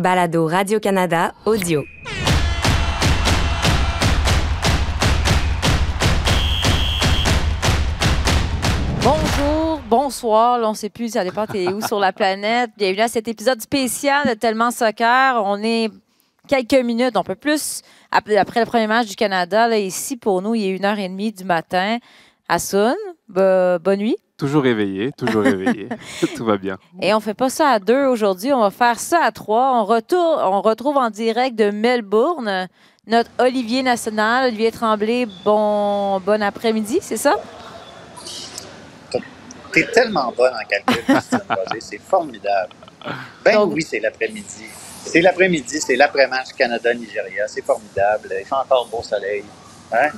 balado Radio-Canada audio. Bonjour, bonsoir, on sait plus, ça dépend t'es où sur la planète. Bienvenue à cet épisode spécial de Tellement Soccer. On est quelques minutes, un peu plus après, le premier match du Canada. Ici, pour nous, il est une heure et demie du matin. Assun, bo- bonne nuit. Toujours réveillé, toujours réveillé. Tout va bien. Et on fait pas ça à deux aujourd'hui, on va faire ça à trois. On, retourne, on retrouve en direct de Melbourne notre Olivier National, Olivier Tremblay. Bon, bon après-midi, c'est ça? T'es tellement bonne en calcul, c'est formidable. Ben Donc- oui, c'est l'après-midi. C'est l'après-midi, c'est l'après-match Canada-Nigeria, c'est formidable. Il fait encore beau soleil. Hein?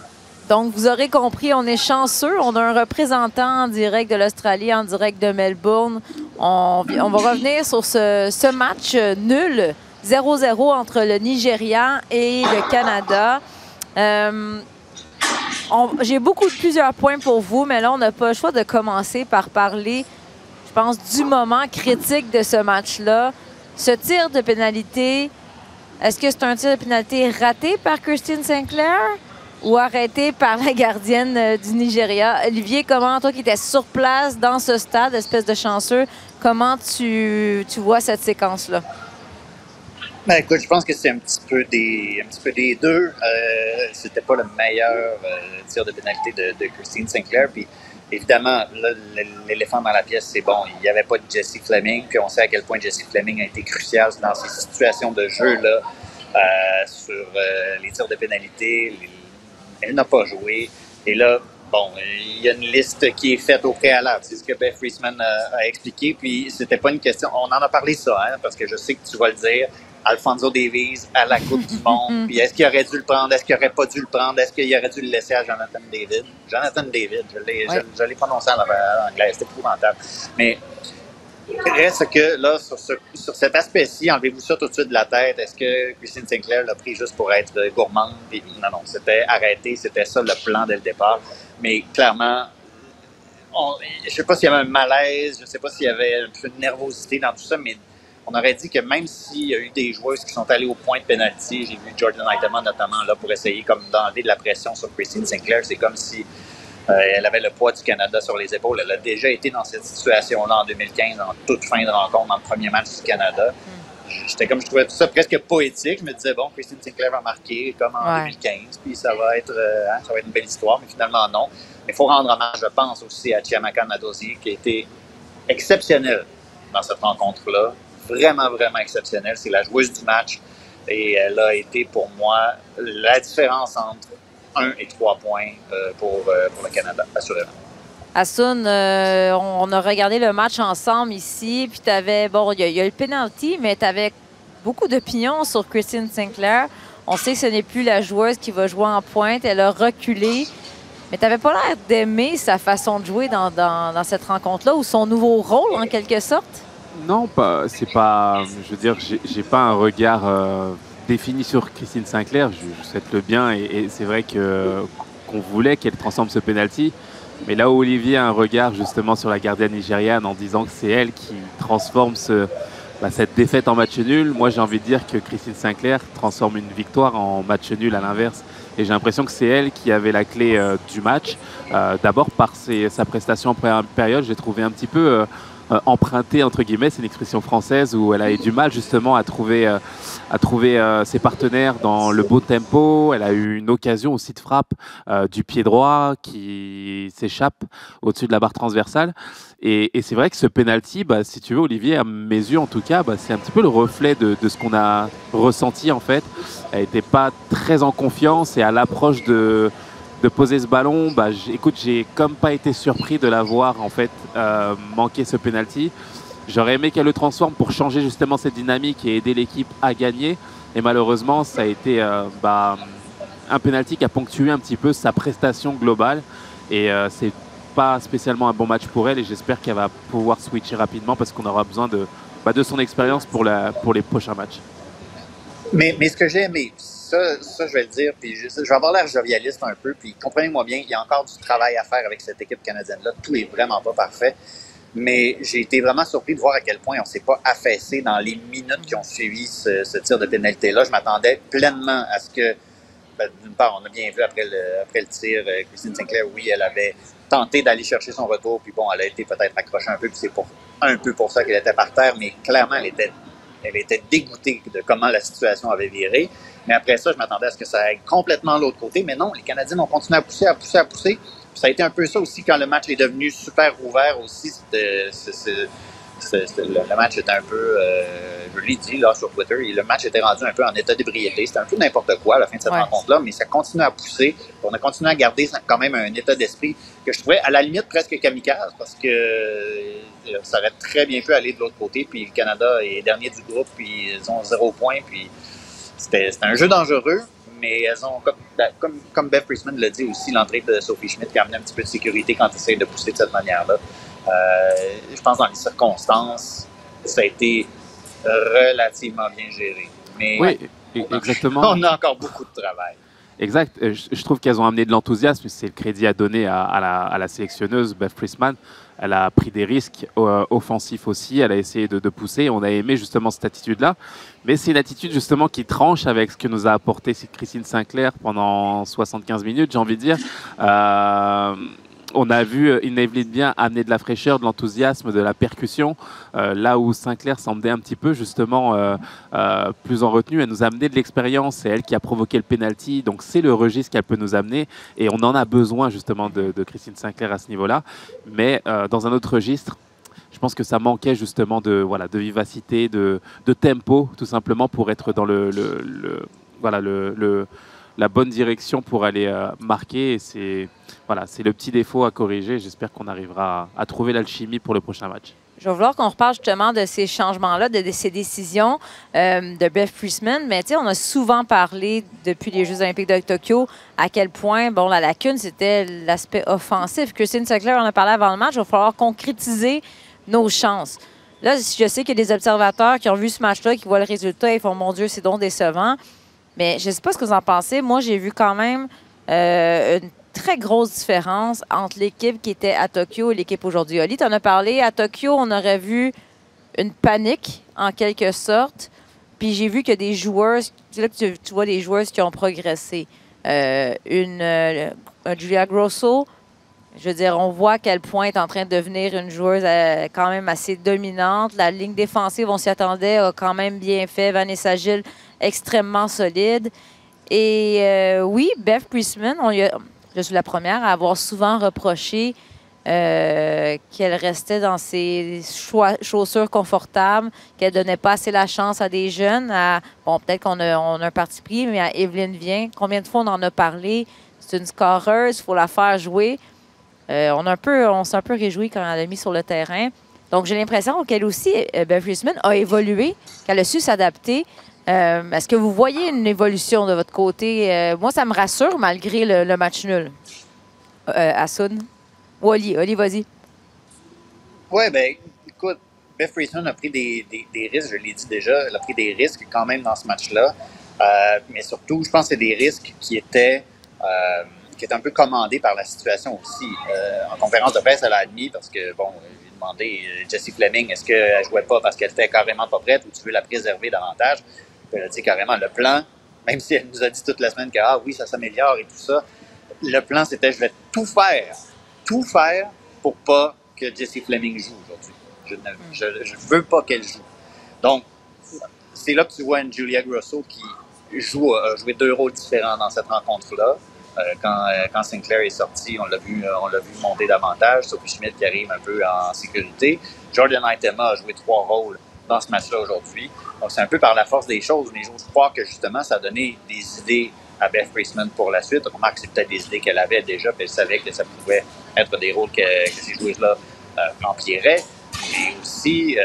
Donc, vous aurez compris, on est chanceux. On a un représentant en direct de l'Australie, en direct de Melbourne. On, va revenir sur ce, match euh, nul, 0-0 entre le Nigeria et le Canada. Euh, J'ai beaucoup de plusieurs points pour vous, mais là, on n'a pas le choix de commencer par parler, je pense, du moment critique de ce match-là. Ce tir de pénalité, est-ce que c'est un tir de pénalité raté par Christine Sinclair? Ou arrêté par la gardienne euh, du Nigeria. Olivier, comment, toi qui étais sur place dans ce stade, espèce de chanceux, comment tu, tu vois cette séquence-là? Ben écoute, je pense que c'est un petit peu des, un petit peu des deux. Euh, C'était pas le meilleur euh, tir de pénalité de, Christine Sinclair. Puis évidemment, là, l'éléphant dans la pièce, c'est bon. Il n'y avait pas de Jesse Fleming. Puis on sait à quel point Jesse Fleming a été crucial dans ces situations de jeu-là euh, sur les tirs de pénalité. Elle n'a pas joué. Et là, bon, il y a une liste qui est faite au préalable. C'est ce que Beth Friesman a, a expliqué. Puis c'était pas une question. On en a parlé ça, hein, parce que je sais que tu vas le dire. Alfonso Davies à la Coupe du Monde. Puis est-ce qu'il aurait dû le prendre? Est-ce qu'il aurait pas dû le prendre? Est-ce qu'il aurait dû le laisser à Jonathan David? Jonathan David, je l'ai, je, je l'ai prononcé en, en anglais. C'était épouvantable. Mais reste que là, sur, sur cet aspect-ci, enlevez-vous ça tout de suite de la tête. Est-ce que Christine Sinclair l'a pris juste pour être gourmande? Puis non, non, c'était arrêté, c'était ça le plan dès le départ. Mais clairement, je sais pas s'il y avait un malaise, je sais pas s'il y avait un peu de nervosité dans tout ça, mais on aurait dit que même s'il y a eu des joueuses qui sont allées au point de pénalty, j'ai vu Jordan Heitemann notamment là pour essayer comme d'enlever de la pression sur Christine Sinclair, c'est comme si euh, elle avait le poids du Canada sur les épaules. Elle a déjà été dans cette situation-là en 2015, en toute fin de rencontre, dans le premier match du Canada. J'étais comme, je trouvais tout ça presque poétique. Je me disais, bon, Christine Sinclair va marquer comme en Ouais. 2015, puis ça va, être, euh, hein, ça va être une belle histoire, mais finalement, non. Mais il faut rendre hommage, je pense, aussi à Chiamaka Nadosi, qui a été exceptionnelle dans cette rencontre-là. Vraiment, vraiment exceptionnelle. C'est la joueuse du match. Et elle a été pour moi la différence entre 1 et 3 points euh, pour, euh, pour le Canada, assurément. Assun, euh, on, on a regardé le match ensemble ici, puis tu avais, bon, il y, y a le penalty, mais tu avais beaucoup d'opinions sur Christine Sinclair. On sait que ce n'est plus la joueuse qui va jouer en pointe, elle a reculé. Mais tu n'avais pas l'air d'aimer sa façon de jouer dans, dans- dans cette rencontre-là, ou son nouveau rôle, en quelque sorte? Non, pas, c'est pas. Je veux dire, j'ai, j'ai pas un regard euh, défini sur Christine Sinclair. Je, je souhaite le bien et, c'est vrai qu'on voulait qu'elle transforme ce penalty. Mais là où Olivier a un regard justement sur la gardienne nigériane en disant que c'est elle qui transforme bah, cette défaite en match nul, moi j'ai envie de dire que Christine Sinclair transforme une victoire en match nul à l'inverse. Et j'ai l'impression que c'est elle qui avait la clé euh, du match. Euh, D'abord par sa prestation en première période, j'ai trouvé un petit peu euh, euh, empruntée, entre guillemets, c'est une expression française où elle a eu du mal justement à trouver, euh, à trouver euh, ses partenaires dans le beau tempo. Elle a eu une occasion aussi de frappe euh, du pied droit qui s'échappe au-dessus de la barre transversale. Et, et c'est vrai que ce penalty, bah, si tu veux, Olivier, à mes yeux en tout cas, bah, c'est un petit peu le reflet de, de ce qu'on a ressenti en fait. Elle n'était pas très en confiance et à l'approche de, de poser ce ballon, bah, écoute, j'ai comme pas été surpris de la voir en fait euh, manquer ce penalty. J'aurais aimé qu'elle le transforme pour changer justement cette dynamique et aider l'équipe à gagner. Et malheureusement, ça a été euh, bah, un penalty qui a ponctué un petit peu sa prestation globale. Et euh, c'est pas spécialement un bon match pour elle. Et j'espère qu'elle va pouvoir switcher rapidement parce qu'on aura besoin de, bah, de son expérience pour les prochains matchs. Mais, mais ce que j'ai aimé, ça, ça, je vais le dire, puis je, vais avoir l'air jovialiste un peu, puis comprenez-moi bien, il y a encore du travail à faire avec cette équipe canadienne-là. Tout est vraiment pas parfait. Mais j'ai été vraiment surpris de voir à quel point on s'est pas affaissé dans les minutes qui ont suivi ce, tir de pénalité-là. Je m'attendais pleinement à ce que, ben, d'une part, on a bien vu après le, tir, euh, Christine Sinclair, oui, elle avait tenté d'aller chercher son retour, puis bon, elle a été peut-être accrochée un peu, puis c'est un peu pour ça qu'elle était par terre, mais clairement, elle était, elle était dégoûtée de comment la situation avait viré. Mais après ça, je m'attendais à ce que ça aille complètement de l'autre côté, mais non, les Canadiens ont continué à pousser, à pousser, à pousser ça a été un peu ça aussi quand le match est devenu super ouvert aussi. C'était, le, match était un peu, euh, je l'ai dit là sur Twitter, le match était rendu un peu en état d'ébriété. C'était un peu n'importe quoi à la fin de cette rencontre-là, mais ça continue à pousser. On a continué à garder quand même un état d'esprit que je trouvais à la limite presque kamikaze parce que euh, ça aurait très bien pu aller de l'autre côté. Puis le Canada est dernier du groupe, puis ils ont zéro point. Puis c'était un jeu dangereux, mais elles ont, comme, ben, comme, comme Beth Priestman l'a dit aussi, l'entrée de Sophie Schmidt qui a amené un petit peu de sécurité quand tu essaies de pousser de cette manière-là. Euh, je pense dans les circonstances, ça a été relativement bien géré. Mais oui, exactement. On a encore beaucoup de travail. Exact. Euh, je trouve qu'elles ont amené de l'enthousiasme. C'est le crédit à donner à, la, sélectionneuse Beth Priestman elle a pris des risques euh, offensifs aussi, elle a essayé de, pousser, on a aimé justement cette attitude-là, mais c'est une attitude justement qui tranche avec ce que nous a apporté Christine Sinclair pendant 75 minutes, j'ai envie de dire. Euh, on a vu euh, Evelyn bien amener de la fraîcheur, de l'enthousiasme, de la percussion, euh, là où Sinclair semblait un petit peu justement euh, plus en retenue. Elle nous a amené de l'expérience, c'est elle qui a provoqué le penalty, donc c'est le registre qu'elle peut nous amener et on en a besoin justement de, Christine Sinclair à ce niveau-là. Mais dans un autre registre, je pense que ça manquait justement de vivacité, de, tempo, tout simplement pour être dans le, voilà, le la bonne direction pour aller euh, marquer. c'est le petit défaut à corriger. J'espère qu'on arrivera à, trouver l'alchimie pour le prochain match. Je vais vouloir qu'on reparle justement de ces changements-là, de, ces décisions euh, de Beth Priestman. Mais on a souvent parlé depuis les Jeux olympiques de Tokyo à quel point bon, la lacune, c'était l'aspect offensif. Christine Sinclair en a parlé avant le match. Il va falloir concrétiser nos chances. Là, je sais qu'il y a des observateurs qui ont vu ce match-là, qui voient le résultat et font Mon Dieu, c'est donc décevant. Mais je ne sais pas ce que vous en pensez. Moi, j'ai vu quand même euh, une très grosse différence entre l'équipe qui était à Tokyo et l'équipe aujourd'hui. Oli, tu en as parlé. À Tokyo, on aurait vu une panique, en quelque sorte. Puis j'ai vu que des joueurs, là que tu, vois des joueurs qui ont progressé. Euh, une, euh, Julia Grosso, je veux dire, on voit à quel point elle est en train de devenir une joueuse quand même assez dominante. La ligne défensive, on s'y attendait, a quand même bien fait. Vanessa Gilles extrêmement solide. Et euh, oui, Beth Priestman, on je suis la première à avoir souvent reproché euh, qu'elle restait dans ses chaussures confortables, qu'elle donnait pas assez la chance à des jeunes. bon, peut-être qu'on a, on a, un parti pris, mais à Evelyne Vient, combien de fois on en a parlé? C'est une scoreuse, il faut la faire jouer. Euh, on, a un peu, on s'est un peu réjoui quand elle l'a mis sur le terrain. Donc, j'ai l'impression qu'elle aussi, Beth Priestman, a évolué, qu'elle a su s'adapter. Euh, est-ce que vous voyez une évolution de votre côté? Euh, moi, ça me rassure malgré le, match nul. Euh, Assoun? Ou Oli? Oli, vas-y. Oui, bien, écoute, Beth Friesman a pris des, risques, je l'ai dit déjà, elle a pris des risques quand même dans ce match-là. Euh, mais surtout, je pense que c'est des risques qui étaient, qui étaient un peu commandés par la situation aussi. en conférence de presse, elle a admis, parce que, bon, j'ai demandé, Jessie Fleming, est-ce qu'elle jouait pas parce qu'elle était carrément pas prête ou tu veux la préserver davantage? Elle a dit carrément le plan, même si elle nous a dit toute la semaine que ah oui, ça s'améliore et tout ça, le plan c'était je vais tout faire, tout faire pour pas que Jessie Fleming joue aujourd'hui. Je ne veux pas qu'elle joue. Donc, c'est là que tu vois une Julia Grosso qui joue, a deux rôles différents dans cette rencontre-là. Euh, quand, euh, quand, Sinclair est sorti, on l'a vu, euh, vu monter davantage. Sophie Schmidt qui arrive un peu en sécurité. Jordan Itema a joué trois rôles dans ce match-là aujourd'hui. Donc, c'est un peu par la force des choses, mais je crois que justement, ça a donné des idées à Beth Priestman pour la suite. On remarque que c'est peut-être des idées qu'elle avait déjà, puis elle savait que ça pouvait être des rôles que, ces joueuses-là euh, empiéraient. Mais aussi,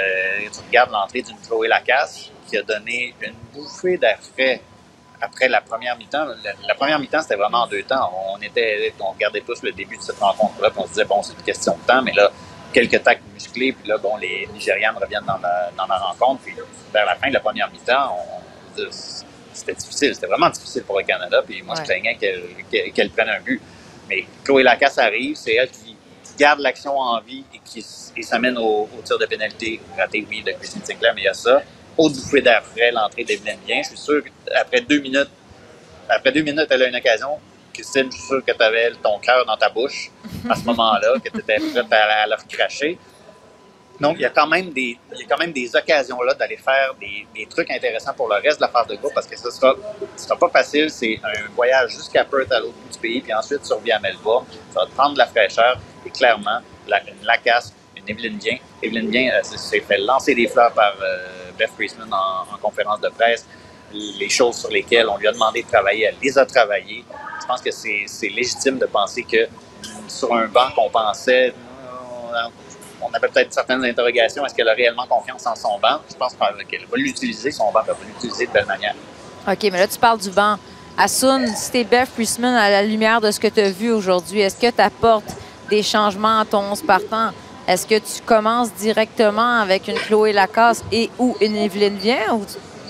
tu regardes l'entrée d'une Chloé Lacasse qui a donné une bouffée d'air frais après la première mi-temps. La, première mi-temps, c'était vraiment en deux temps. On était, on regardait tous le début de cette rencontre-là, puis on se disait, bon, c'est une question de temps, mais là, quelques tacs musclés, puis là, bon, les Nigérianes reviennent dans la, dans la rencontre, puis vers la fin de la première mi-temps, c'était difficile, c'était vraiment difficile pour le Canada, puis moi, je craignais qu'elle prenne un but. Mais Chloé Lacasse arrive, c'est elle qui garde l'action en vie et qui et s'amène au, au, tir de pénalité raté, oui, de Christine Sinclair, mais il y a ça. Autre bouffée d'air frais, l'entrée d'Evelyne Bien. Je suis sûr qu'après deux minutes, après deux minutes, elle a une occasion. Christine, je suis sûr que tu avais ton cœur dans ta bouche à ce moment-là, que tu étais prête à, à leur cracher. Donc, il y a quand même des, il y a quand même des occasions là d'aller faire des, des, trucs intéressants pour le reste de la phase de groupe parce que ce sera, ce sera pas facile. C'est un voyage jusqu'à Perth à l'autre bout du pays, puis ensuite reviens à Melbourne. Ça va te prendre de la fraîcheur et clairement, la, une Lacasse, une Evelyne Bien. Evelyne Bien euh, s'est fait lancer des fleurs par euh, Beth Priestman en, en, conférence de presse. Les choses sur lesquelles on lui a demandé de travailler, elle les a travaillées. Je pense que c'est légitime de penser que sur un banc qu'on pensait on avait peut-être certaines interrogations. Est-ce qu'elle a réellement confiance en son banc? Je pense qu'elle va l'utiliser, son banc, elle va l'utiliser de belle manière. OK, mais là, tu parles du banc. Assun, si t'es Beth Priestman, à la lumière de ce que tu as vu aujourd'hui, est-ce que tu apportes des changements à ton partant? Est-ce que tu commences directement avec une Chloé Lacasse et ou une Evelyne Vien ou,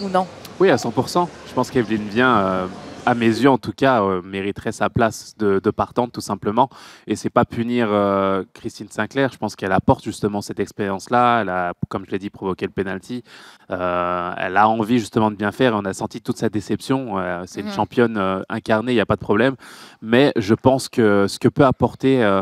ou non? Oui, à 100% Je pense qu'Evelyne Vien, euh, à mes yeux en tout cas, euh, mériterait sa place de, de, partante tout simplement. Et c'est pas punir euh, Christine Sinclair. Je pense qu'elle apporte justement cette expérience-là. Elle a, comme je l'ai dit, provoqué le penalty. Elle a envie justement de bien faire. On a senti toute sa déception. C'est mmh. une championne incarnée, il n'y a pas de problème. Mais je pense que ce que peut apporter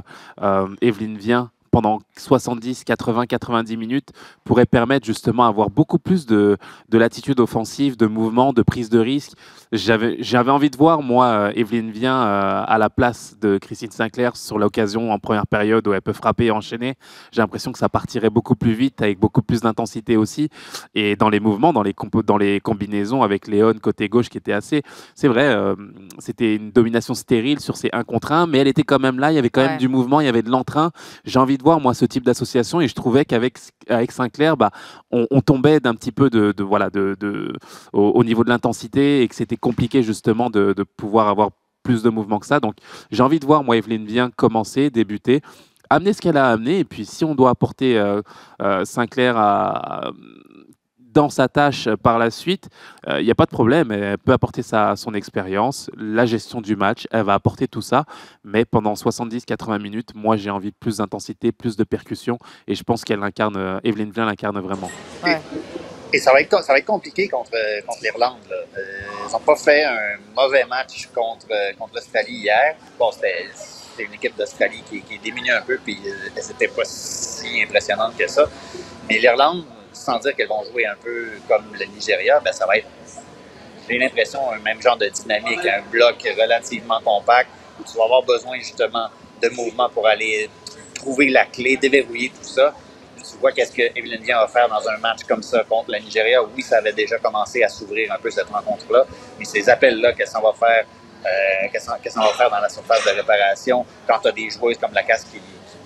Evelyne Vien pendant 70, 80, 90 minutes pourrait permettre justement d'avoir beaucoup plus de, de latitude offensive, de mouvement, de prise de risque. J'avais envie de voir, moi, euh, Evelyne Vien euh, à la place de Christine Sinclair sur l'occasion en première période où elle peut frapper et enchaîner. J'ai l'impression que ça partirait beaucoup plus vite, avec beaucoup plus d'intensité aussi. Et dans les mouvements, dans les, dans les combinaisons avec Léon côté gauche qui était assez. C'est vrai, euh, c'était une domination stérile sur ces 1 contre 1, mais elle était quand même là, il y avait quand ouais. même du mouvement, il y avait de l'entrain. J'ai envie de voir, moi, ce type d'association et je trouvais qu'avec avec Sinclair, bah, on, tombait d'un petit peu de, voilà, de, au, au niveau de l'intensité et que c'était compliqué justement de, pouvoir avoir plus de mouvement que ça. Donc j'ai envie de voir, moi, Evelyne vient commencer, débuter amener ce qu'elle a amené et puis si on doit apporter euh, euh, Sinclair à dans sa tâche par la suite, il euh, n'y a pas de problème. Elle peut apporter sa, son expérience, la gestion du match, elle va apporter tout ça. Mais pendant 70-80 minutes, moi, j'ai envie de plus d'intensité, plus de percussion. Et je pense qu'elle incarne, euh, Evelyne Vlin l'incarne vraiment. Ouais. Et, et, ça, va être, ça va être compliqué contre, contre l'Irlande. Euh, ils n'ont pas fait un mauvais match contre, contre l'Australie hier. Bon, c'était une équipe d'Australie qui, qui est diminuée un peu, puis elle n'était pas si impressionnante que ça. Mais l'Irlande, sans dire qu'elles vont jouer un peu comme le Nigeria, ben ça va être, j'ai l'impression, un même genre de dynamique, un bloc relativement compact où tu vas avoir besoin justement de mouvement pour aller trouver la clé, déverrouiller tout ça. Tu vois qu'est-ce que Evelyn va faire dans un match comme ça contre le Nigeria. Oui, ça avait déjà commencé à s'ouvrir un peu cette rencontre-là, mais ces appels-là qu'elle s'en va faire, euh, qu'elle s'en qu va faire dans la surface de réparation, quand tu as des joueuses comme la casse qui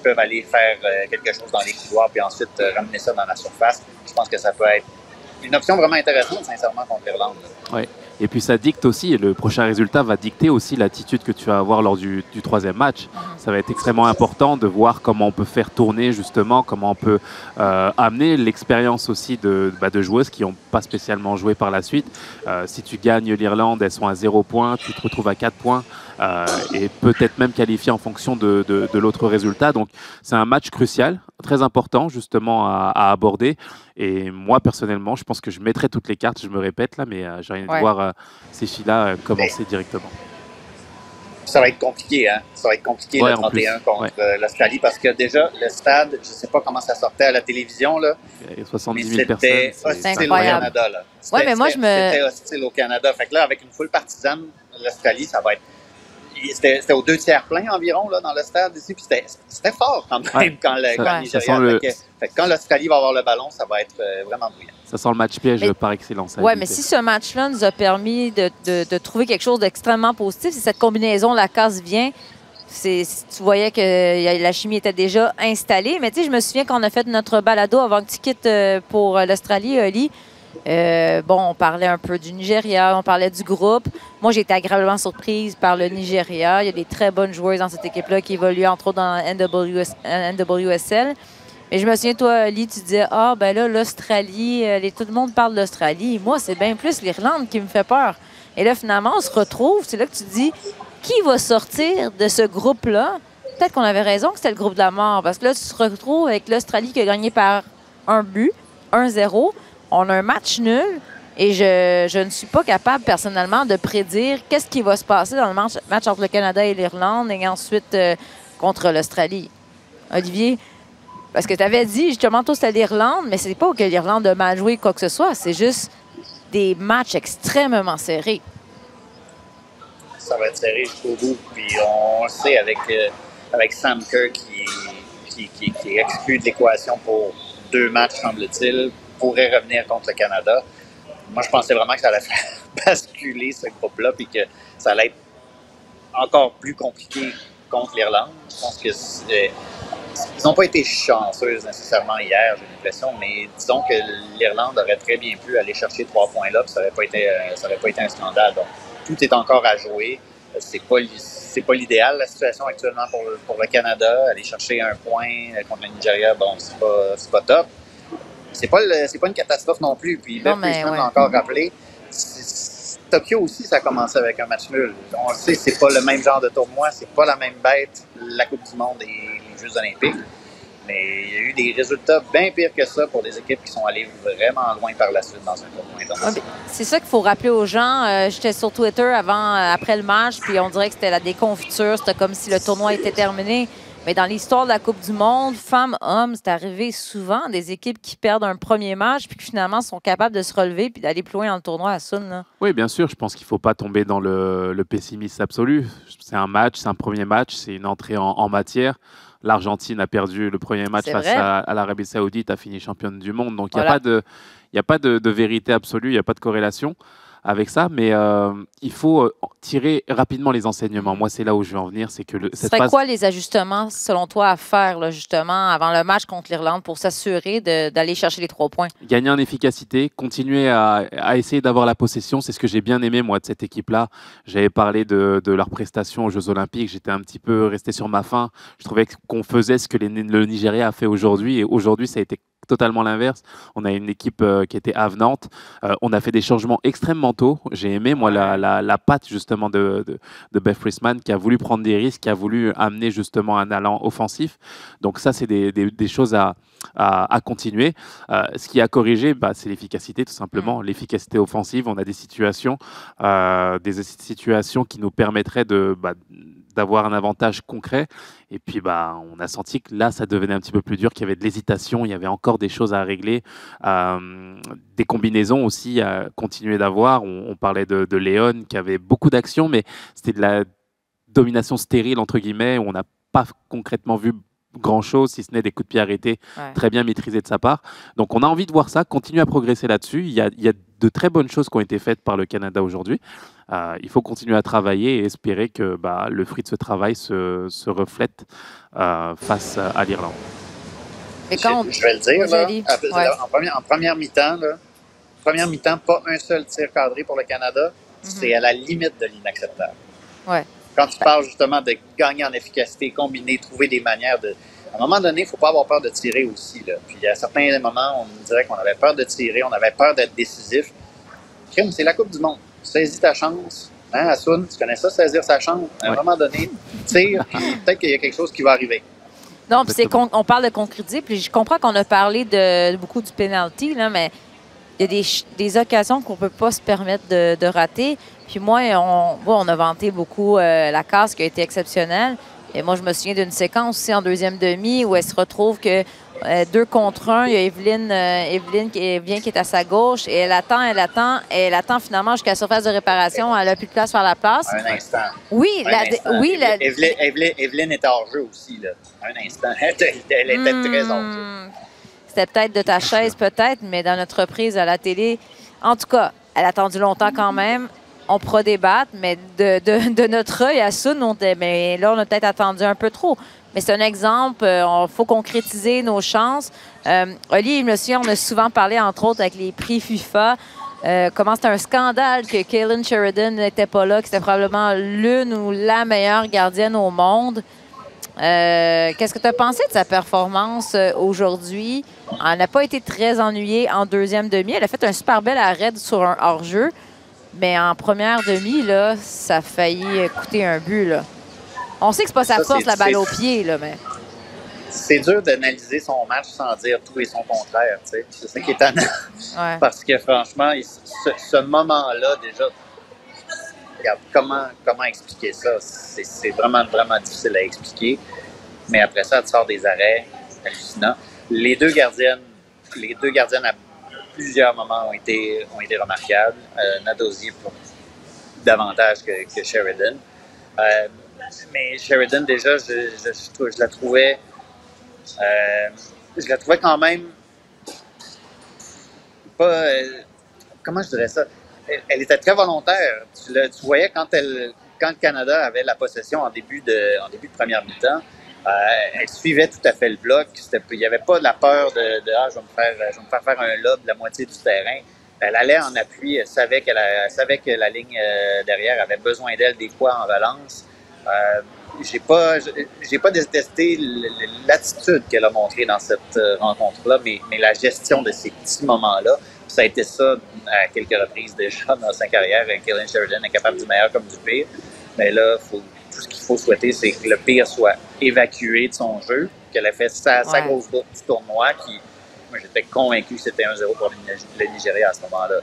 peuvent aller faire euh, quelque chose dans les couloirs puis ensuite euh, ramener ça dans la surface? Je pense que ça peut être une option vraiment intéressante, sincèrement, contre l'Irlande. Oui. Et puis ça dicte aussi, le prochain résultat va dicter aussi l'attitude que tu vas avoir lors du, du, troisième match. Ça va être extrêmement important de voir comment on peut faire tourner justement, comment on peut euh, amener l'expérience aussi de, bah, de joueuses qui n'ont pas spécialement joué par la suite. Euh, si tu gagnes l'Irlande, elles sont à 0 points, tu te retrouves à 4 points. Euh, et peut-être même qualifié en fonction de, de, de l'autre résultat. Donc c'est un match crucial, très important justement à, à, aborder. Et moi personnellement, je pense que je mettrai toutes les cartes, je me répète là, mais euh, j'ai rien ouais. de voir euh, ces filles-là euh, commencer mais... directement. Ça va être compliqué, hein? Ça va être compliqué ouais, le 31 contre ouais. L'Australie parce que déjà, le stade, je ne sais pas comment ça sortait à la télévision, là. Il y a 70 000 personnes. C'était hostile au Canada, là. Ouais, mais moi, je me. C'était hostile au Canada. Fait que là, avec une foule partisane, l'Australie, ça va être c'était aux deux tiers plein environ là, dans le stade ici. Puis c'était fort quand même ouais, quand, le, quand Nigeria. Le... Fait que, fait que quand l'Australie va avoir le ballon, ça va être euh, vraiment brillant. Ça sent le match piège mais, par excellence. Oui, mais si ce match-là nous a permis de, de, de trouver quelque chose d'extrêmement positif, c'est cette combinaison, la casse vient. tu voyais que la chimie était déjà installée. Mais tu sais, je me souviens qu'on a fait notre balado avant que tu quittes euh, pour l'Australie, Oli. Euh, bon, on parlait un peu du Nigeria, on parlait du groupe. Moi, j'ai été agréablement surprise par le Nigeria. Il y a des très bonnes joueuses dans cette équipe-là qui évoluent entre autres dans NWS, NWSL. Mais je me souviens, toi, Lee, tu disais Ah, ben là, l'Australie, euh, tout le monde parle d'Australie. Moi, c'est bien plus l'Irlande qui me fait peur. Et là, finalement, on se retrouve. C'est là que tu dis Qui va sortir de ce groupe-là? Peut-être qu'on avait raison que c'était le groupe de la mort. Parce que là, tu te retrouves avec l'Australie qui a gagné par un but, 1-0. On a un match nul. Et je, je ne suis pas capable personnellement de prédire qu'est-ce qui va se passer dans le match, match entre le Canada et l'Irlande et ensuite euh, contre l'Australie. Olivier, parce que tu avais dit justement, tout c'était l'Irlande, mais c'est pas que l'Irlande a mal joué quoi que ce soit. C'est juste des matchs extrêmement serrés. Ça va être serré jusqu'au bout. Puis on le sait avec, euh, avec Sam Kerr qui, qui, qui, de l'équation pour deux matchs, semble-t-il, pourrait revenir contre le Canada. Moi, je pensais vraiment que ça allait faire basculer ce groupe-là puis que ça allait être encore plus compliqué contre l'Irlande. Je pense que c'est- ils n'ont pas été chanceux nécessairement hier, j'ai l'impression, mais disons que l'Irlande aurait très bien pu aller chercher trois points là, puis ça n'aurait pas été, euh, pas été un scandale. Donc, tout est encore à jouer. Euh, C'est pas pas l'idéal la situation actuellement pour, le- pour le Canada. Aller chercher un point euh, contre le Nigeria, bon, c'est pas pas top. C'est pas c'est pas une catastrophe non plus. Puis Priestman ouais. l'a encore rappelé. Tokyo aussi, ça a commencé avec un match nul. On le sait, c'est pas le même genre de tournoi, c'est pas la même bête, la Coupe du Monde et les Jeux Olympiques. Mais il y a eu des résultats bien pires que ça pour des équipes qui sont allées vraiment loin par la suite dans un tournoi international. C'est ça qu'il faut rappeler aux gens. Euh, J'étais sur Twitter avant, euh, après le match, puis on dirait que c'était la déconfiture. C'était comme si le tournoi était terminé. Mais dans l'histoire de la Coupe du Monde, femmes, hommes, c'est arrivé souvent des équipes qui perdent un premier match puis qui finalement sont capables de se relever puis d'aller plus loin dans le tournoi à Sun. là. Oui, bien sûr, je pense qu'il ne faut pas tomber dans le, le pessimisme absolu. C'est un match, c'est un premier match, c'est une entrée en, en matière. L'Argentine a perdu le premier match face vrai. à, à l'Arabie Saoudite, a fini championne du monde. Donc il n'y a pas, de, y a pas de, de vérité absolue, il n'y a pas de corrélation avec ça, mais euh, il faut euh, tirer rapidement les enseignements. Moi, c'est là où je veux en venir, c'est que le, cette phase- quoi les ajustements, selon toi, à faire là, justement avant le match contre l'Irlande pour s'assurer d'aller chercher les trois points? gagner en efficacité, continuer à, à essayer d'avoir la possession. C'est ce que j'ai bien aimé, moi, de cette équipe-là. J'avais parlé de, de leur prestation aux Jeux Olympiques. J'étais un petit peu resté sur ma faim. Je trouvais qu'on faisait ce que les- le Nigeria a fait aujourd'hui. Et aujourd'hui, ça a été totalement l'inverse. On a une équipe euh, qui était avenante. Euh, on a fait des changements extrêmement tôt. J'ai aimé, moi, la, la, la patte, justement, de, de, de Beth Friesman, qui a voulu prendre des risques, qui a voulu amener, justement, un allant offensif. Donc ça, c'est des, des- des choses à, à, à continuer. Euh, ce qui a corrigé, bah, c'est l'efficacité, tout simplement. L'efficacité offensive, on a des situations, des situations qui nous permettraient de, bah, d'avoir un avantage concret. Et puis, bah, on a senti que là, ça devenait un petit peu plus dur, qu'il y avait de l'hésitation, il y avait encore des choses à régler, euh, des combinaisons aussi à continuer d'avoir. On, parlait de, de Léon qui avait beaucoup d'actions, mais c'était de la domination stérile, entre guillemets, où on n'a pas concrètement vu grand-chose, si ce n'est des coups de pied arrêtés Ouais. très bien maîtrisés de sa part. Donc on a envie de voir ça, continuer à progresser là-dessus. Il y a, il y a de très bonnes choses qui ont été faites par le Canada aujourd'hui. Euh, il faut continuer à travailler et espérer que bah, le fruit de ce travail se, se reflète euh, face à l'Irlande. Mais quand je, je vais le dire, là, à- Ouais. en, première, en première mi-temps, première mi-temps, pas un seul tir cadré pour le Canada. C'est à la limite de l'inacceptable. Ouais. Quand tu parles justement de gagner en efficacité, combiner, trouver des manières de. À un moment donné, il ne faut pas avoir peur de tirer aussi. Là. Puis à certains moments, on me dirait qu'on avait peur de tirer, on avait peur d'être décisif. Crime, c'est la Coupe du Monde. Saisis ta chance. Hein, Assoun, tu connais ça, saisir sa chance? À un Ouais. moment donné, tire, puis peut-être qu'il y a quelque chose qui va arriver. Non, puis c'est con- on parle de concrétiser, puis je comprends qu'on a parlé de beaucoup du penalty, là, mais il y a des, des occasions qu'on peut pas se permettre de, de rater. Puis moi, on, bon, on a vanté beaucoup euh, la casse qui a été exceptionnelle. Et moi, je me souviens d'une séquence aussi en deuxième demi où elle se retrouve que euh, deux contre un, il y a Evelyne, euh, Evelyne qui est, vient qui est à sa gauche et elle attend, elle attend, et elle attend finalement jusqu'à la surface de réparation. Elle a plus de place faire la place. Un instant. Oui, Un la, instant. oui, la, Evelyne, Evelyne- Evelyne était hors jeu aussi. Là. Un instant. Elle était, elle était très hors jeu. C'était peut-être de ta chaise, peut-être, mais dans notre reprise à la télé. En tout cas, elle a attendu longtemps quand même. On pourra débattre, mais de, de, de notre œil à ça, on mais là, on a peut-être attendu un peu trop. Mais c'est un exemple. Il faut concrétiser nos chances. Euh, Oli, souviens, on a souvent parlé, entre autres, avec les prix FIFA. euh, comment c'était un scandale que Kaylin Sheridan n'était pas là, que c'était probablement l'une ou la meilleure gardienne au monde. Euh, Qu'est-ce que tu as pensé de sa performance euh, aujourd'hui? Elle n'a pas été très ennuyée en deuxième demi. Elle a fait un super bel arrêt sur un hors-jeu. Mais en première demi, là, ça a failli coûter un but. Là. On sait que c'est pas sa force, la balle au pied, là, mais. C'est dur d'analyser son match sans dire tout et son contraire. C'est ça qui est étonnant. Ouais. Parce que franchement, ce moment-là, déjà, comment, comment expliquer ça? C'est vraiment, vraiment difficile à expliquer. Mais après ça, tu sors des arrêts hallucinants. Les deux gardiennes, les deux gardiennes à plusieurs moments ont été, ont été remarquables. Euh, Nadosi pour davantage que, Sheridan. Euh, mais Sheridan, déjà, je, la trouvais. euh, je la trouvais quand même pas. comment je dirais ça? Elle, était très volontaire. Tu, le- tu voyais quand, elle, quand le Canada avait la possession en début de, en début de première mi-temps, euh, elle suivait tout à fait le bloc. Il n'y avait pas de la peur de, de, ah, je vais, me faire, je vais me faire faire un lob de la moitié du terrain. Elle allait en appui, elle savait, qu'elle elle savait que la ligne euh, derrière avait besoin d'elle des fois en valence. Euh, j'ai pas, j'ai pas détesté l'attitude qu'elle a montrée dans cette euh, rencontre-là, mais, mais la gestion de ces petits moments-là, ça a été ça à quelques reprises déjà dans sa carrière. Kellen Sheridan est capable du meilleur comme du pire. Mais là, faut, tout ce qu'il faut souhaiter, c'est que le pire soit évacué de son jeu, qu'elle ait fait sa, grosse boucle du tournoi, qui, moi, j'étais convaincu que c'était 1-0 pour le, Nigeria à ce moment-là.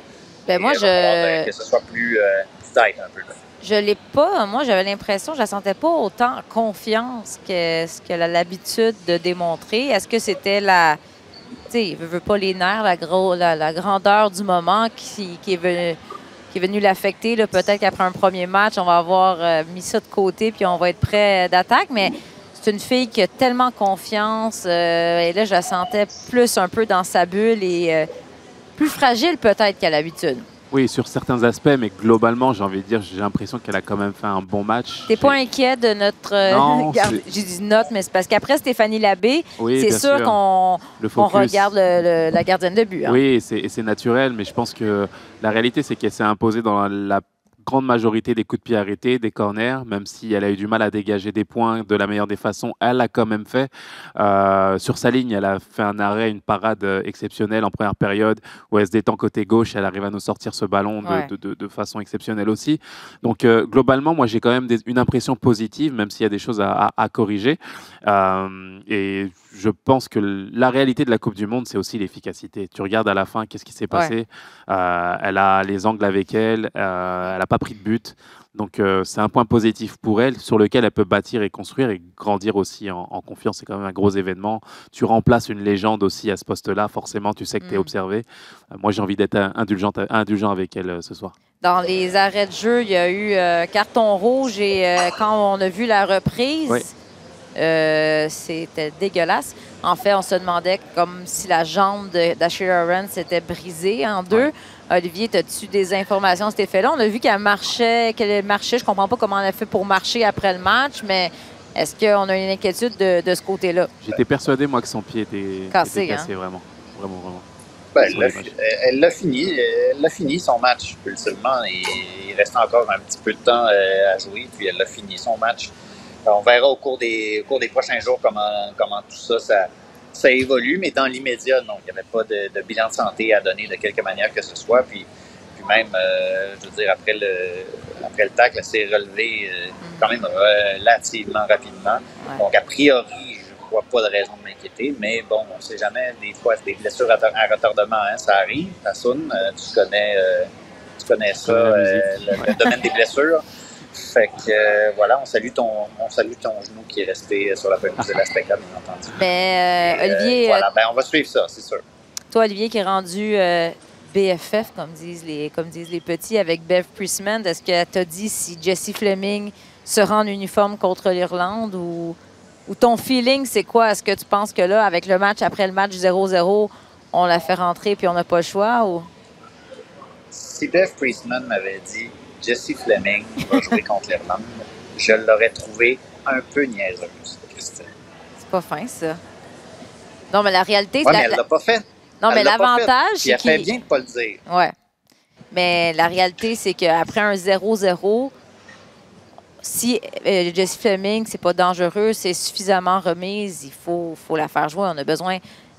Ben, moi, Et je. Que ce soit plus, euh, plus tight un peu. là. Je l'ai pas. Moi, j'avais l'impression, je la sentais pas autant confiance que ce qu'elle a l'habitude de démontrer. Est-ce que c'était la. Sais, veut, veut pas les nerfs, la, grandeur du moment qui, est venue qui est venu l'affecter. Peut-être qu'après un premier match, on va avoir euh, mis ça de côté puis on va être prêt d'attaque. Mais c'est une fille qui a tellement confiance. euh, et là, je la sentais plus un peu dans sa bulle et euh, plus fragile peut-être qu'à l'habitude. Oui, sur certains aspects, mais globalement, j'ai envie de dire, j'ai l'impression qu'elle a quand même fait un bon match. T'es pas inquiet de notre. euh, J'ai dit note, mais c'est parce qu'après Stéphanie Labbé, Oui, c'est sûr, qu'on regarde le- le- la gardienne de but. hein. Oui, et c'est naturel, mais je pense que la réalité, c'est qu'elle s'est imposée dans la grande majorité des coups de pied arrêtés, des corners, même si elle a eu du mal à dégager des points de la meilleure des façons, elle l'a quand même fait. Euh, sur sa ligne, elle a fait un arrêt, une parade euh, exceptionnelle en première période, où elle se détend côté gauche, elle arrive à nous sortir ce ballon de, Ouais. de- de- de façon exceptionnelle aussi. Donc euh, globalement, moi j'ai quand même des- une impression positive, même s'il y a des choses à, à- à corriger. Euh, et je pense que la réalité de la Coupe du Monde, c'est aussi l'efficacité. Tu regardes à la fin, qu'est-ce qui s'est passé? Elle a les angles avec elle, elle n'a pas pris de but. Donc euh, c'est un point positif pour elle, sur lequel elle peut bâtir et construire et grandir aussi en, en confiance. C'est quand même un gros événement. Tu remplaces une légende aussi à ce poste-là, forcément, tu sais que tu es Mm. observé. Euh, moi, j'ai envie d'être indulgente, indulgent avec elle euh, ce soir. Dans les arrêts de jeu, il y a eu carton rouge et quand on a vu la reprise, Oui. c'était dégueulasse. En fait, on se demandait comme si la jambe d'Ashley Lawrence s'était brisée en deux. Olivier, as-tu des informations à cet effet-là? On a vu qu'elle marchait, qu'elle marchait. Je comprends pas comment elle a fait pour marcher après le match, mais est-ce qu'on a une inquiétude de, de ce côté-là? J'étais persuadé, moi, que son pied était Cassé, était hein? cassé vraiment. Vraiment, vraiment. Ben, elle l'a- fini. Elle l'a fini son match, ultimement. Et il reste encore un petit peu de temps euh, à jouer, puis elle a fini son match. On verra au cours des, au cours des prochains jours comment, comment tout ça, ça, ça évolue, mais dans l'immédiat, non, il n'y avait pas de, de bilan de santé à donner de quelque manière que ce soit. Puis, puis même, euh, je veux dire, après le, après le tacle, elle s'est relevée euh, quand même relativement rapidement. Ouais. Donc, a priori, je ne vois pas de raison de m'inquiéter, mais bon, on ne sait jamais. Des fois, des blessures à, à retardement, hein, ça arrive. Tassoun, euh, tu connais, euh, tu connais ça, connais la euh, le domaine des blessures. Fait que euh, voilà, on salue, ton, on salue ton genou qui est resté sur la pelouse de l'Azteca, bien entendu. Mais euh, euh, Olivier, voilà, ben, on va suivre ça, c'est sûr. Toi, Olivier, qui est rendu BFF, comme disent, les, comme disent les petits, avec Bev Priestman, est-ce que t'a dit si Jesse Fleming se rend en uniforme contre l'Irlande ou, ou ton feeling, c'est quoi? Est-ce que tu penses que là, avec le match, après le match 0-0, on la fait rentrer puis on n'a pas le choix? Ou... Si Dave Priestman m'avait dit Jesse Fleming va jouer contre l'Irlande, je l'aurais trouvé un peu niaiseuse, Christine. C'est pas fin, ça. Non, mais la réalité, Ouais, c'est mais la- elle la- l'a pas fait. non, elle mais l'a l'avantage, c'est elle fait bien de pas le dire. Ouais. Mais la réalité, c'est qu'après un 0-0, si euh, Jessie Fleming, c'est pas dangereux, c'est suffisamment remise, il faut, faut la faire jouer. On a besoin.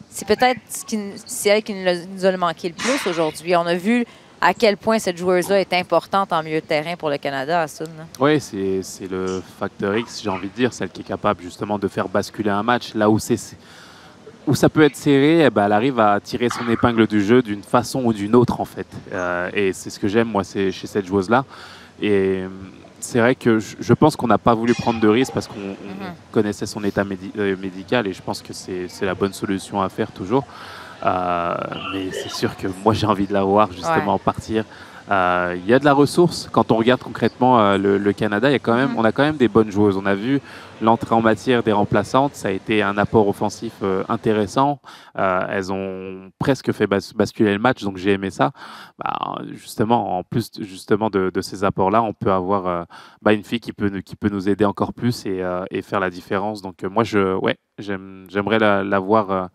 C'est peut-être ce qui- c'est elle qui a, nous a manqué le plus aujourd'hui. On a vu à quel point cette joueuse-là est importante en milieu de terrain pour le Canada, Assun. Oui, c'est le facteur X, j'ai envie de dire, celle qui est capable justement de faire basculer un match. Là où, où ça peut être serré, eh ben, elle arrive à tirer son épingle du jeu d'une façon ou d'une autre, en fait. Euh, et c'est ce que j'aime, moi, chez cette joueuse-là. Et c'est vrai que je pense qu'on n'a pas voulu prendre de risques parce qu'on mhm. connaissait son état euh, médical et je pense que c'est la bonne solution à faire toujours. Euh, mais c'est sûr que moi j'ai envie de la voir justement partir. Euh, il y a de la ressource. Quand on regarde concrètement euh, le, Canada, y a quand même, mm. on a quand même des bonnes joueuses. On a vu l'entrée en matière des remplaçantes, ça a été un apport offensif intéressant. elles ont presque fait basculer le match, donc j'ai aimé ça. Bah, justement, en plus justement de, ces apports-là, on peut avoir bah, une fille qui peut, qui peut nous aider encore plus et, faire la différence. Donc moi, je, ouais, j'aimerais la, la voir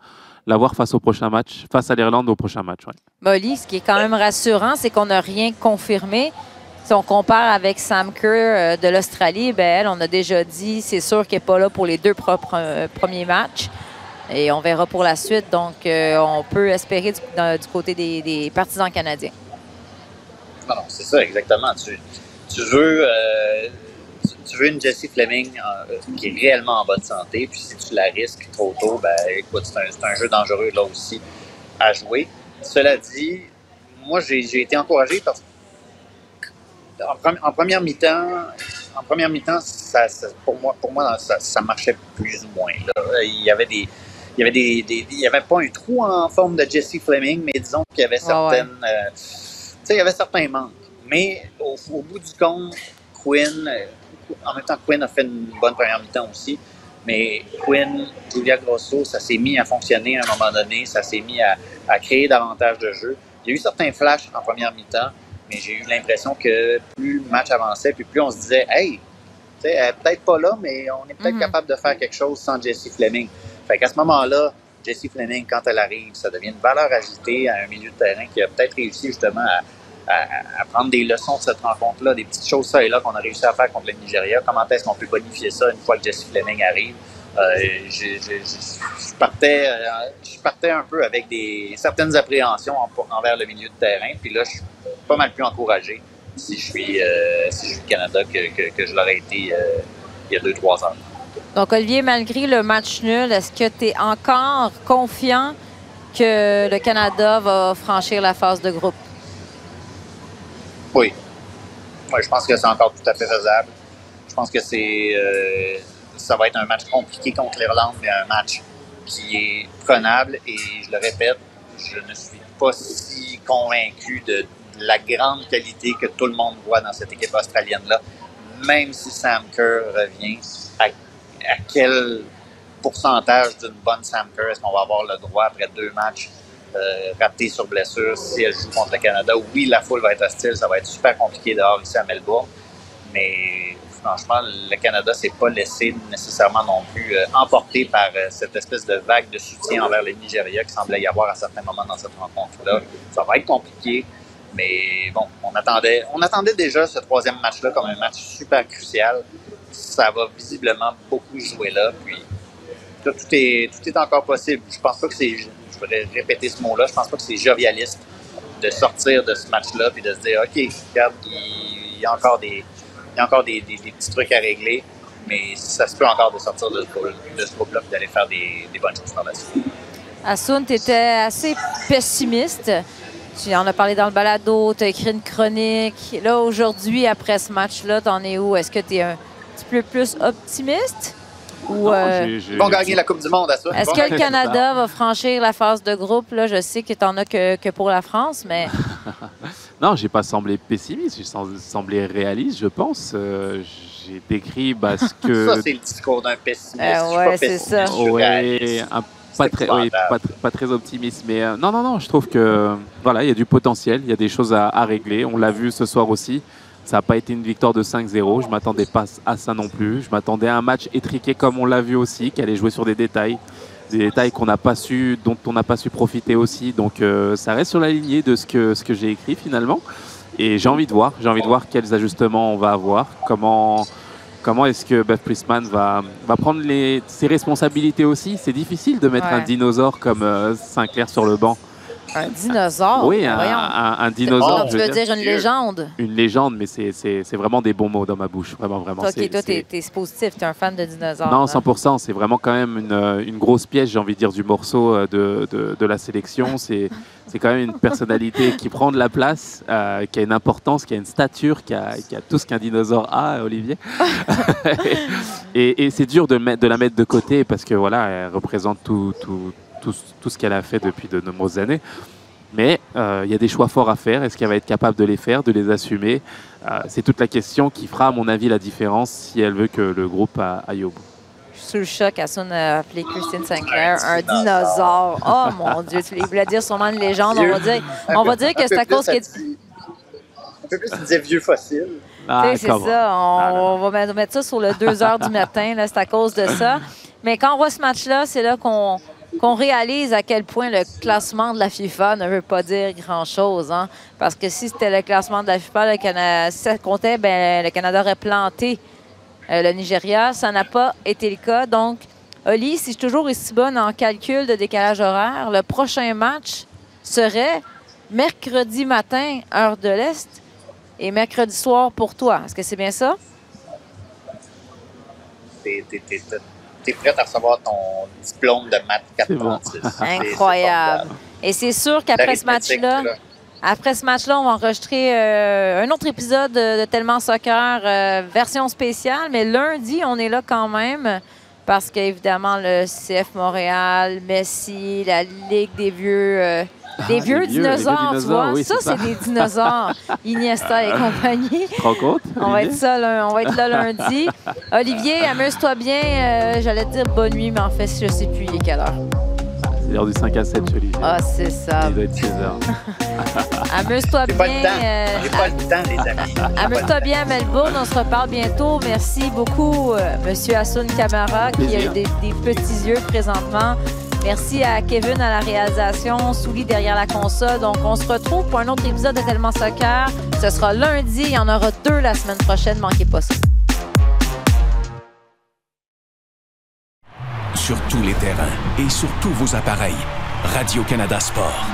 l'avoir face au prochain match, face à l'Irlande au prochain match. Ouais. Molly, ce qui est quand même rassurant, c'est qu'on n'a rien confirmé. Si on compare avec Sam Kerr euh, de l'Australie, ben, elle, on a déjà dit, c'est sûr qu'elle n'est pas là pour les deux euh, premiers matchs. Et on verra pour la suite. Donc, euh, on peut espérer du, côté des, partisans canadiens. Non, non, c'est ça, exactement. Tu, tu veux tu veux une Jessie Fleming euh, qui est réellement en bonne santé, puis si tu la risques trop tôt, ben écoute, c'est un, jeu dangereux là aussi à jouer. Cela dit, moi j'ai été encouragé parce en, première mi-temps, en première mi-temps, ça, pour moi, pour moi ça, marchait plus ou moins. Il y avait des, il y avait des, il y avait pas un trou en forme de Jessie Fleming, mais disons qu'il y avait certaines, euh, tu sais, il y avait certains manques. Mais au, au bout du compte, Quinn, en même temps, Quinn a fait une bonne première mi-temps aussi. Mais Quinn, Julia Grosso, ça s'est mis à fonctionner à un moment donné, ça s'est mis à, créer davantage de jeux. Il y a eu certains flashs en première mi-temps, mais j'ai eu l'impression que plus le match avançait, puis plus on se disait, hey, elle est peut-être pas là, mais on est peut-être mhm. capable de faire quelque chose sans Jessie Fleming. Fait qu'à ce moment-là, Jessie Fleming, quand elle arrive, ça devient une valeur ajoutée à un milieu de terrain qui a peut-être réussi justement à, à, prendre des leçons de cette rencontre-là, des petites choses ça et là qu'on a réussi à faire contre le Nigeria. Comment est-ce qu'on peut bonifier ça une fois que Jesse Fleming arrive? Euh, je, partais, euh, je partais un peu avec des, certaines appréhensions envers le milieu de terrain. Puis là, je suis pas mal plus encouragé si je suis, euh, Canada que, que, je l'aurais été il y a deux, trois ans. Donc, Olivier, malgré le match nul, est-ce que tu es encore confiant que le Canada va franchir la phase de groupe? Oui. je pense que c'est encore tout à fait faisable. Je pense que c'est euh, ça va être un match compliqué contre l'Irlande, mais un match qui est prenable. Et je le répète, je ne suis pas si convaincu de, la grande qualité que tout le monde voit dans cette équipe australienne-là. Même si Sam Kerr revient, à, à quel pourcentage d'une bonne Sam Kerr est-ce qu'on va avoir le droit après deux matchs euh, raté sur blessure si elle joue contre le Canada. Oui, la foule va être hostile, ça va être super compliqué dehors ici à Melbourne, mais franchement, le Canada s'est pas laissé nécessairement non plus euh, emporter par euh, cette espèce de vague de soutien envers le Nigeria qui semblait y avoir à certains moments dans cette rencontre-là. Ça va être compliqué, mais bon, on attendait, on attendait déjà ce troisième match-là comme un match super crucial. Ça va visiblement beaucoup jouer là, puis tout est, tout est encore possible. Je pense pas que c'est je voudrais répéter ce mot-là, je pense pas que c'est jovialiste de sortir de ce match-là et de se dire, OK, regarde, il y a encore des, il y a encore des, petits trucs à régler, mais ça se peut encore de sortir de ce groupe-là et d'aller faire des, bonnes choses la. Assoun, tu étais assez pessimiste. Tu en as parlé dans le balado, tu écrit une chronique. Là, aujourd'hui, après ce match-là, tu en es où? Est-ce que tu es un petit peu plus optimiste? Ou, euh, Ils vont gagner la Coupe du Monde à ça. Est-ce que le Canada va franchir la phase de groupe? Là, je sais que tu n'en as que, pour la France, mais. non, j'ai pas semblé pessimiste, j'ai semblé réaliste, je pense. Euh, j'ai décrit bah, ce que. ça, c'est le discours d'un pessimiste. Euh, oui, c'est ça. Ouais, pas très, pas, très optimiste, mais non, non, non, je trouve que voilà, il y a du potentiel, il y a des choses à régler. On l'a vu ce soir aussi. Ça n'a pas été une victoire de 5-0. Je m'attendais pas à ça non plus. Je m'attendais à un match étriqué comme on l'a vu aussi, qui allait jouer sur des détails, des détails qu'on n'a pas su, dont on n'a pas su profiter aussi. Donc euh, ça reste sur la lignée de ce que, ce que j'ai écrit finalement. Et j'ai envie de voir, j'ai envie de voir quels ajustements on va avoir, comment, comment est-ce que Beth Priestman va, va prendre les, ses responsabilités aussi? C'est difficile de mettre un dinosaure comme euh, Sinclair sur le banc. Un dinosaure? oui, un, voyons. un- un dinosaure. Je tu veux veux dire une légende? une légende, mais c'est- c'est c'est vraiment des bons mots dans ma bouche. Vraiment, vraiment. Toi, ok, t'es t'es positif, t'es un fan de dinosaures. Non, hein? 100%. C'est vraiment quand même une, une grosse pièce, j'ai envie de dire, du morceau euh, de, de, de la sélection. C'est c'est quand même une personnalité qui prend de la place, euh, qui a une importance, qui a une stature, qui a, qui a tout ce qu'un dinosaure a, Olivier. et et c'est dur de, mettre- de la mettre de côté parce que voilà, elle représente tout, tout, tout, tout ce qu'elle a fait depuis de nombreuses années. Mais euh, il y a des choix forts à faire. Est-ce qu'elle va être capable de les faire, de les assumer? Euh, C'est toute la question qui fera, à mon avis, la différence si elle veut que le groupe aille au bout. Je suis sous le choc. Assun a appelé Christine Sinclair un dinosaure. Oh mon Dieu, tu voulais dire sûrement une légende. On va dire, on va dire que c'est à cause qu'il est. Un peu plus, vieux fossile. Ah, c'est ça. On, Ah, on va mettre- ça sur le 2 h du matin. là, C'est à cause de ça. Mais quand on voit ce match-là, c'est là qu'on qu'on réalise à quel point le classement de la FIFA ne veut pas dire grand-chose. hein. Parce que si c'était le classement de la FIFA, le Canada, si ça comptait, ben, le Canada aurait planté euh, le Nigeria. Ça n'a pas été le cas. Donc, Oli, si je suis toujours aussi bonne en calcul de décalage horaire, le prochain match serait mercredi matin, heure de l'Est, et mercredi soir pour toi. Est-ce que c'est bien ça? T'es- t'es prête à recevoir ton diplôme de maths C'est bon. 436. C'est- c'est Incroyable. Et c'est sûr qu'après ce match-là, là. après ce match-là, on va enregistrer euh, un autre épisode de, de Tellement Soccer, euh, version spéciale. Mais lundi, on est là quand même parce qu'évidemment, le CF Montréal, Messi, la Ligue des vieux, euh, des Ah, vieux dinosaures, tu vois. oui, ça, c'est des dinosaures. Iniesta et compagnie. Tu te rends compte On va, être ça, lun- on va être là lundi. Olivier, amuse-toi bien. Euh, J'allais te dire bonne nuit, mais en fait, je sais plus il est quelle heure? C'est l'heure du 5 à 7 chez Olivier. Ah, c'est ça. Il doit être 16 heures. Amuse-toi bien. pas le temps. euh, J'ai pas le temps, les amis. Amuse-toi bien à Melbourne. On se reparle bientôt. Merci beaucoup, euh, Monsieur Hassoun Camara, qui a des, des petits yeux présentement. Merci à Kevin à la réalisation, Souli derrière la console. Donc, on se retrouve pour un autre épisode de Tellement Soccer. Ce sera lundi. Il y en aura deux la semaine prochaine. Manquez pas ça. Sur tous les terrains et sur tous vos appareils. Radio-Canada Sport.